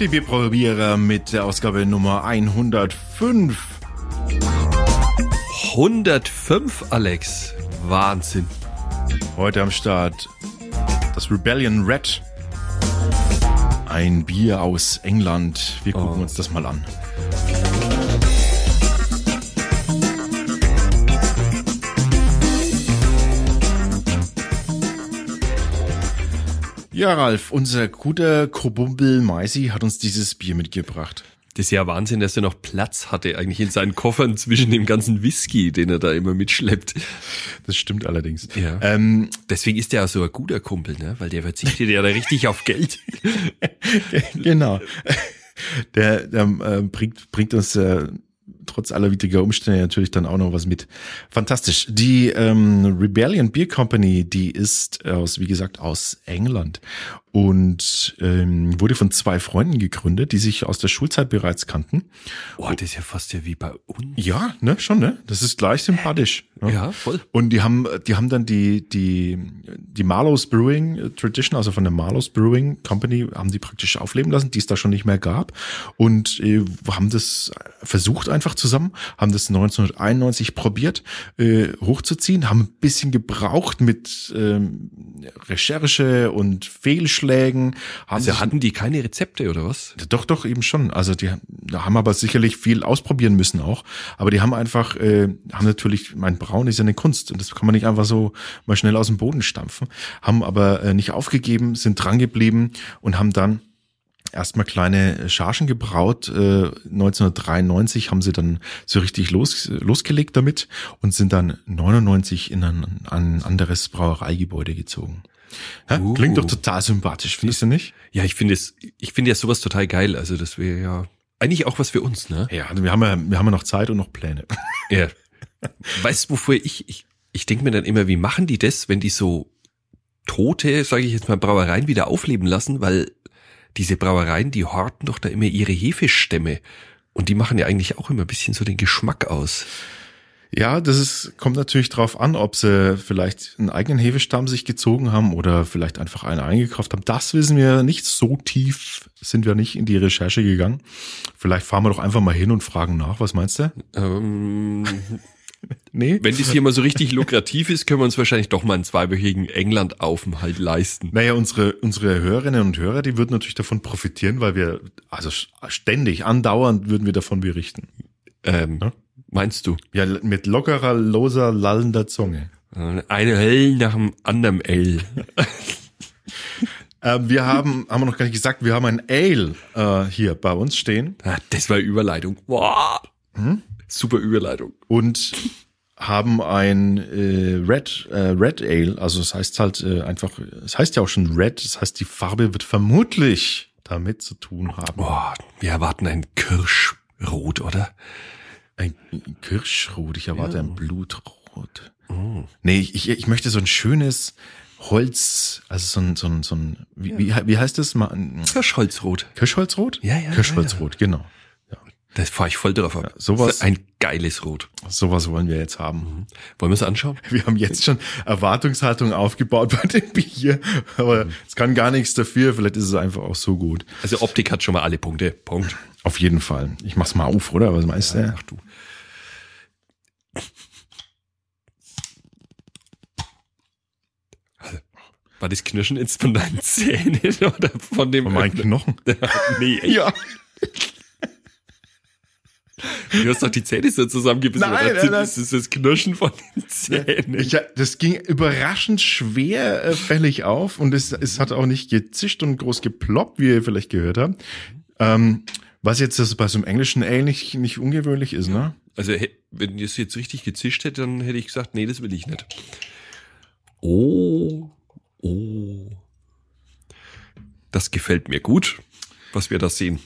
Die Bierprobierer mit der Ausgabe Nummer 105. 105, Alex. Wahnsinn. Heute am Start das Rebellion Red. Ein Bier aus England. Wir gucken Oh. uns das mal an. Ja, Ralf, unser guter Kobumbel Meisi hat uns dieses Bier mitgebracht. Das ist ja Wahnsinn, dass er noch Platz hatte eigentlich in seinen Koffern zwischen dem ganzen Whisky, den er da immer mitschleppt. Das stimmt allerdings. Ja. Ähm, Deswegen ist er auch so ein guter Kumpel, ne? Weil der verzichtet ja da richtig auf Geld. genau. Der, der äh, bringt, bringt uns äh, trotz aller widriger Umstände natürlich dann auch noch was mit. Fantastisch. Die ähm, Rebellion Beer Company, die ist aus, wie gesagt, aus England und ähm, wurde von zwei Freunden gegründet, die sich aus der Schulzeit bereits kannten. Boah, das ist ja fast ja wie bei uns. Ja, ne, schon, ne? Das ist gleich sympathisch. ne? Ja, voll. Und die haben, die haben dann die, die, die Marlowe's Brewing Tradition, also von der Marlowe's Brewing Company, haben die praktisch aufleben lassen, die es da schon nicht mehr gab. Und äh, haben das versucht einfach zusammen, haben das 1991 probiert, äh, hochzuziehen, haben ein bisschen gebraucht mit ähm, Recherche und Fehlschlägen. Also hatten die keine Rezepte oder was? doch, doch, eben schon. Also die da haben aber sicherlich viel ausprobieren müssen auch. Aber die haben einfach, äh, haben natürlich, mein Braun ist ja eine Kunst und das kann man nicht einfach so mal schnell aus dem Boden stampfen. Haben aber äh, nicht aufgegeben, sind dran geblieben und haben dann erstmal kleine Chargen gebraut. Äh, 1993 haben sie dann so richtig los, losgelegt damit und sind dann 99 in ein, ein anderes Brauereigebäude gezogen. Uh. Klingt doch total sympathisch, findest du nicht? Ja, ich finde es, ich finde ja sowas total geil. Also das wäre ja eigentlich auch was für uns, ne? Ja, wir haben ja, wir haben ja noch Zeit und noch Pläne. Ja. Weißt du, wofür ich, ich, ich denke mir dann immer, wie machen die das, wenn die so tote, sage ich jetzt mal, Brauereien wieder aufleben lassen, weil diese Brauereien, die horten doch da immer ihre Hefestämme. Und die machen ja eigentlich auch immer ein bisschen so den Geschmack aus. Ja, das ist, kommt natürlich drauf an, ob sie vielleicht einen eigenen Hefestamm sich gezogen haben oder vielleicht einfach einen eingekauft haben. Das wissen wir nicht. So tief sind wir nicht in die Recherche gegangen. Vielleicht fahren wir doch einfach mal hin und fragen nach. Was meinst du? Ähm, Nee? wenn das hier mal so richtig lukrativ ist, können wir uns wahrscheinlich doch mal einen zweiwöchigen England-Aufenthalt leisten. Naja, unsere, unsere Hörerinnen und Hörer, die würden natürlich davon profitieren, weil wir, also ständig, andauernd würden wir davon berichten. Ähm, Ja. Meinst du? Ja, mit lockerer, loser, lallender Zunge. Eine L nach dem anderen L. Ähm, wir haben, haben wir noch gar nicht gesagt, wir haben ein Ale äh, hier bei uns stehen. Ah, Das war Überleitung. Boah. Super Überleitung. und haben ein äh, Red äh, Red Ale, also das heißt halt äh, einfach, es heißt ja auch schon Red, das heißt die Farbe wird vermutlich damit zu tun haben. Boah, wir erwarten ein Kirschrot, oder? Ein Kirschrot, ich erwarte ein Blutrot. Nee, ich, ich, ich möchte so ein schönes Holz, also so ein, so ein, so ein wie, wie, wie heißt das? Kirschholzrot. Kirschholzrot? Ja, ja, Kirschholzrot, genau. Das fahre ich voll drauf ab. sowas- Das ist Ein geiles Rot. Sowas wollen wir jetzt haben. Wollen wir es anschauen? Wir haben jetzt schon Erwartungshaltung aufgebaut bei dem Bier, aber es kann gar nichts dafür. Vielleicht ist es einfach auch so gut. Also Optik hat schon mal alle Punkte. Punkt. Auf jeden Fall. Ich mach's mal auf, oder? Was meinst du? Ach du. War das Knirschen jetzt von deinen Zähnen oder von dem Von meinen? Knochen. Nee, echt? Ja. Du hast doch die Zähne so zusammengebissen. Nein, nein, nein. Das ist das Knirschen von den Zähnen. Ich, das ging überraschend schwer äh, fällig auf und es, es hat auch nicht gezischt und groß geploppt, wie ihr vielleicht gehört habt. Ähm, was jetzt das bei so einem englischen Ale nicht, nicht ungewöhnlich ist, ne? Also wenn das jetzt richtig gezischt hätte, dann hätte ich gesagt, nee, das will ich nicht. Oh, oh. Das gefällt mir gut, was wir da sehen.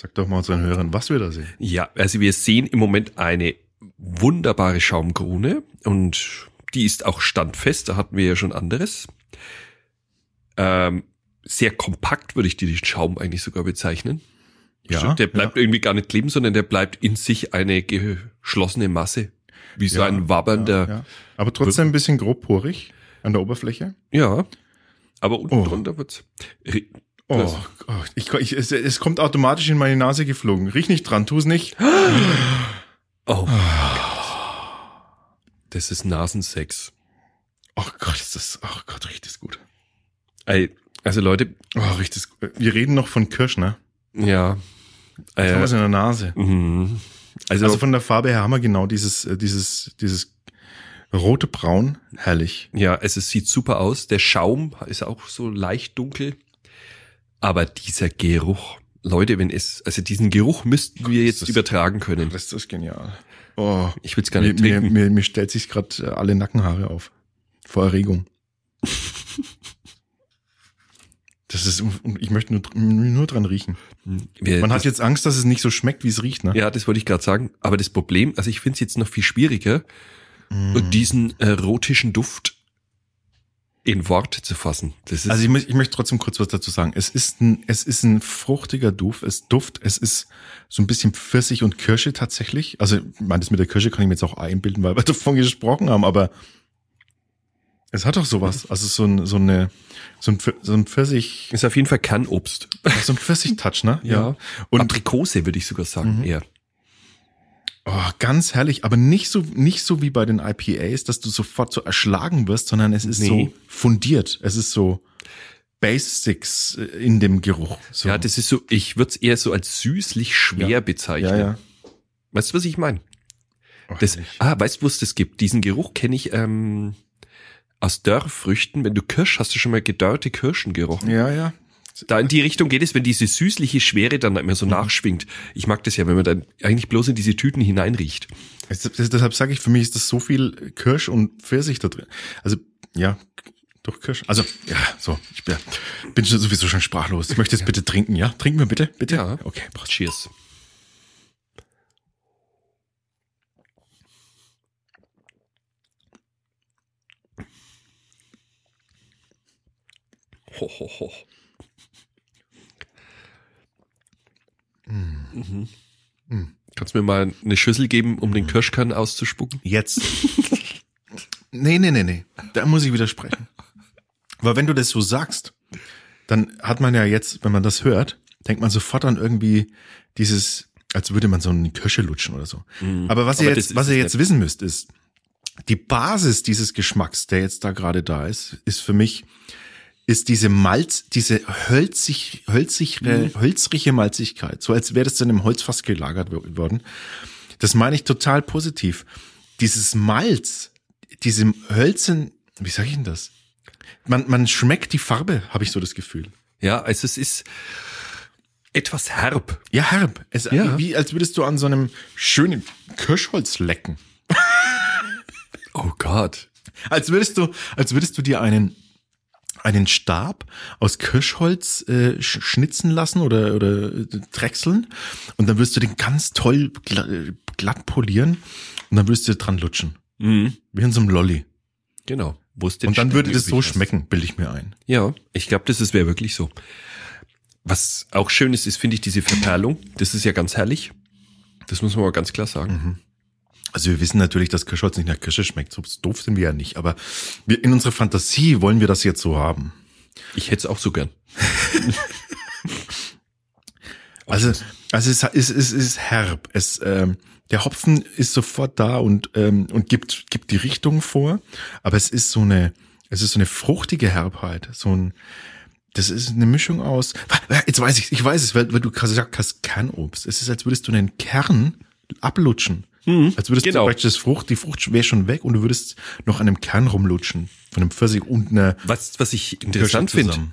Sag doch mal unseren Hörern, was wir da sehen. Ja, also wir sehen im Moment eine wunderbare Schaumkrone und die ist auch standfest, da hatten wir ja schon anderes. Ähm, sehr kompakt würde ich den Schaum eigentlich sogar bezeichnen. Ja, der bleibt irgendwie gar nicht kleben, sondern der bleibt in sich eine ge geschlossene Masse. Wie so Ja, ein wabbernder, Ja. Aber trotzdem ein bisschen grobporig an der Oberfläche. ja. Aber unten Oh. drunter wird's. Oh, oh ich, ich, es, es kommt automatisch in meine Nase geflogen. Riech nicht dran, tu es nicht. Oh. Das ist Nasensex. Oh Gott, ist das, oh Gott, riecht das gut. Ey, also Leute, Oh, riecht das gut. Wir reden noch von Kirsch, ne? ja. Jetzt haben wir es Äh, in der Nase. mhm. also, Also von der Farbe her haben wir genau dieses, äh, dieses, dieses rote Braun. Herrlich. ja, es ist, sieht super aus. Der Schaum ist auch so leicht dunkel. Aber dieser Geruch, Leute, wenn es, also diesen Geruch müssten wir jetzt das- übertragen können. Das ist genial. Oh, Ich will es gar mir, nicht mir, trinken. mir, mir stellt sich gerade alle Nackenhaare auf. Vor Erregung. Das ist, ich möchte nur, nur dran riechen. Wir, Man hat jetzt Angst, dass es nicht so schmeckt, wie es riecht, ne? ja, das wollte ich gerade sagen. Aber das Problem, also ich finde es jetzt noch viel schwieriger, Mm. diesen erotischen Duft in Worte zu fassen. Also ich, mö- ich möchte trotzdem kurz was dazu sagen. Es ist ein, es ist ein fruchtiger Duft, es Duft, es ist so ein bisschen Pfirsich und Kirsche tatsächlich. Also, ich meine, das mit der Kirsche kann ich mir jetzt auch einbilden, weil wir davon gesprochen haben, aber es hat doch sowas. Also so ein, so eine, so ein, so ein Pfirsich, ist auf jeden Fall Kernobst. so ein Pfirsich-Touch, ne? Ja. Und Aprikose würde ich sogar sagen, Mhm. eher. Oh, ganz herrlich, aber nicht so, nicht so wie bei den IPAs, dass du sofort so erschlagen wirst, sondern es ist Nee. so fundiert. Es ist so Basics äh, in dem Geruch. So. Ja, das ist so, ich würde es eher so als süßlich schwer Ja. bezeichnen. ja, ja. Weißt du, was ich meine? Oh, Das, herrlich. ah, weißt du, wo es das gibt? Diesen Geruch kenne ich ähm, aus Dörrfrüchten. Wenn du Kirsch, hast du schon mal gedörrte Kirschen gerochen? Ja, ja. Da in die Richtung geht es, wenn diese süßliche Schwere dann immer Mhm. so nachschwingt. Ich mag das ja, wenn man dann eigentlich bloß in diese Tüten hineinriecht. Das- Deshalb sage ich, für mich ist das so viel Kirsch und Pfirsich da drin. Also, ja, durch Kirsch. Also, ja, so, ich bin, bin sowieso schon sprachlos. Ich möchte jetzt bitte trinken, ja? Trinken wir bitte, bitte? Ja. Okay. Cheers. Ho, ho, ho. Mhm. Kannst du mir mal eine Schüssel geben, um den Kirschkern auszuspucken? Jetzt. nee, nee, nee, nee. Da muss ich widersprechen. Weil wenn du das so sagst, dann hat man ja jetzt, wenn man das hört, denkt man sofort an irgendwie dieses, als würde man so eine Kirsche lutschen oder so. Aber was ihr Aber das jetzt, was ihr jetzt wissen müsst, ist, die Basis dieses Geschmacks, der jetzt da gerade da ist, ist für mich, ist diese Malz, diese hölzig, hölzige, hölzrige Malzigkeit, so als wäre das in einem Holzfass gelagert wo- worden. Das meine ich total positiv. Dieses Malz, diese hölzen, wie sage ich denn das? Man, man schmeckt die Farbe, habe ich so das Gefühl. Ja, also es ist etwas herb. Ja, herb. Es, Ja. Wie als würdest du an so einem schönen Kirschholz lecken. Oh Gott. Als würdest du, als würdest du dir einen einen Stab aus Kirschholz äh, sch- schnitzen lassen oder oder äh, drechseln und dann wirst du den ganz toll gla äh, glatt polieren und dann wirst du dran lutschen Mhm. wie in so einem Lolli Genau. Wo ist denn und dann würde das so übrig schmecken bilde ich mir ein Ja, ich glaube, das ist wäre wirklich so. Was auch schön ist, ist, finde ich, diese Verperlung. Das ist ja ganz herrlich. Das muss man mal ganz klar sagen. Also wir wissen natürlich dass Kirschholz nicht nach Kirsche schmeckt so doof sind wir ja nicht aber wir, in unserer Fantasie wollen wir das jetzt so haben Ich hätte es auch so gern. Also, also es, es, es ist herb. Es, ähm, der Hopfen ist sofort da und, ähm, und gibt, gibt die Richtung vor. Aber es ist so eine, es ist so eine fruchtige Herbheit. So ein, das ist eine Mischung aus. Jetzt weiß ich, ich weiß es, weil, weil du gesagt hast, Kernobst. Es ist, als würdest du einen Kern ablutschen. Als würdest genau. du praktisch das Frucht, die Frucht wäre schon weg und du würdest noch an einem Kern rumlutschen. Von einem Pfirsich und einer Was, was ich interessant finde,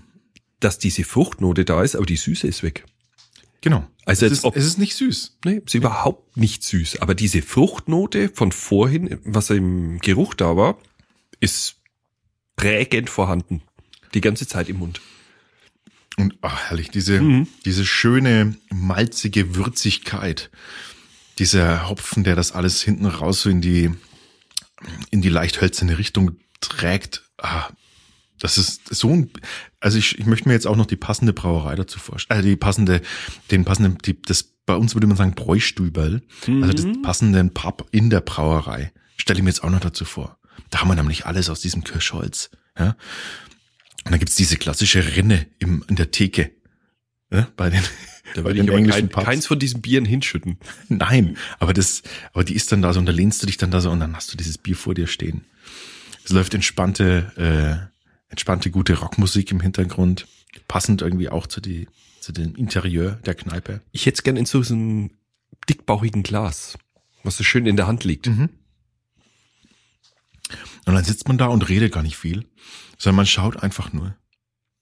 dass diese Fruchtnote da ist, aber die Süße ist weg. Genau. Also es, ist, ob- es ist nicht süß. Nee, ist überhaupt nicht süß. Aber diese Fruchtnote von vorhin, was im Geruch da war, ist prägend vorhanden. Die ganze Zeit im Mund. Und ach, herrlich, diese, Mhm. diese schöne, malzige Würzigkeit. Dieser Hopfen, der das alles hinten raus so in die, in die leicht hölzerne Richtung trägt. Ah, Das ist so ein, also ich, ich möchte mir jetzt auch noch die passende Brauerei dazu vorstellen, äh, die passende, den passenden, die, das, bei uns würde man sagen Bräustüberl, mhm. also das passenden Pub in der Brauerei, stelle ich mir jetzt auch noch dazu vor. Da haben wir nämlich alles aus diesem Kirschholz, ja. Und dann gibt's diese klassische Rinne im, in der Theke, ja, bei den, da würde ich aber kein, keins von diesen Bieren hinschütten. Nein, aber das, aber die ist dann da so und da lehnst du dich dann da so und dann hast du dieses Bier vor dir stehen. Es läuft entspannte, äh, entspannte, gute Rockmusik im Hintergrund, passend irgendwie auch zu, die, zu dem Interieur der Kneipe. Ich hätte es gern in so einem dickbauchigen Glas, was so schön in der Hand liegt. Mhm. Und dann sitzt man da und redet gar nicht viel, sondern man schaut einfach nur.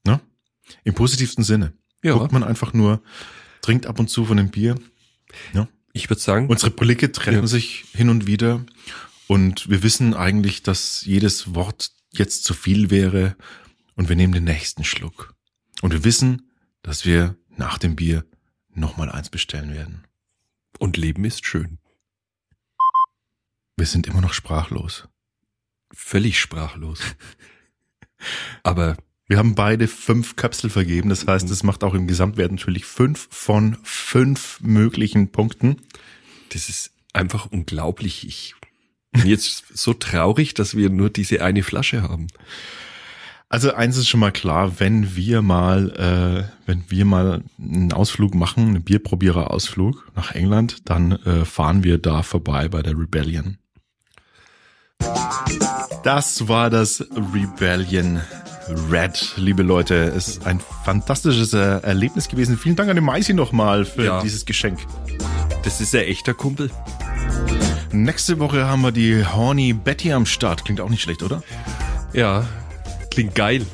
Ne? Im positivsten Sinne. Ja. Guckt man einfach nur, trinkt ab und zu von dem Bier. Ja. Ich würde sagen. Unsere Blicke treffen ja. sich hin und wieder und wir wissen eigentlich, dass jedes Wort jetzt zu viel wäre und wir nehmen den nächsten Schluck. Und wir wissen, dass wir nach dem Bier nochmal eins bestellen werden. Und Leben ist schön. Wir sind immer noch sprachlos. Völlig sprachlos. Aber wir haben beide fünf Kapsel vergeben. Das heißt, es macht auch im Gesamtwert natürlich fünf von fünf möglichen Punkten. Das ist einfach unglaublich. Ich bin jetzt so traurig, dass wir nur diese eine Flasche haben. Also eins ist schon mal klar, wenn wir mal, äh, wenn wir mal einen Ausflug machen, einen Bierprobierer-Ausflug nach England, dann äh, fahren wir da vorbei bei der Rebellion. Das war das Rebellion Red, liebe Leute. Ist ein fantastisches äh, Erlebnis gewesen. Vielen Dank an den Maisi nochmal für ja. dieses Geschenk. Das ist ein echter Kumpel. Nächste Woche haben wir die Horny Betty am Start. Klingt auch nicht schlecht, oder? Ja, klingt geil.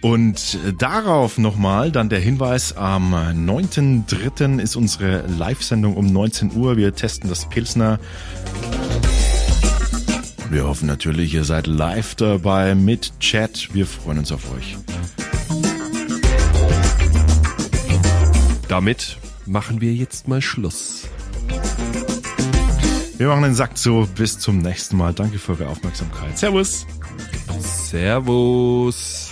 Und darauf nochmal dann der Hinweis, am 9.3. ist unsere Live-Sendung um 19 Uhr. Wir testen das Pilsner. Wir hoffen natürlich, ihr seid live dabei mit Chat. Wir freuen uns auf euch. Damit machen wir jetzt mal Schluss. Wir machen den Sack zu. Bis zum nächsten Mal. Danke für eure Aufmerksamkeit. Servus. Servus.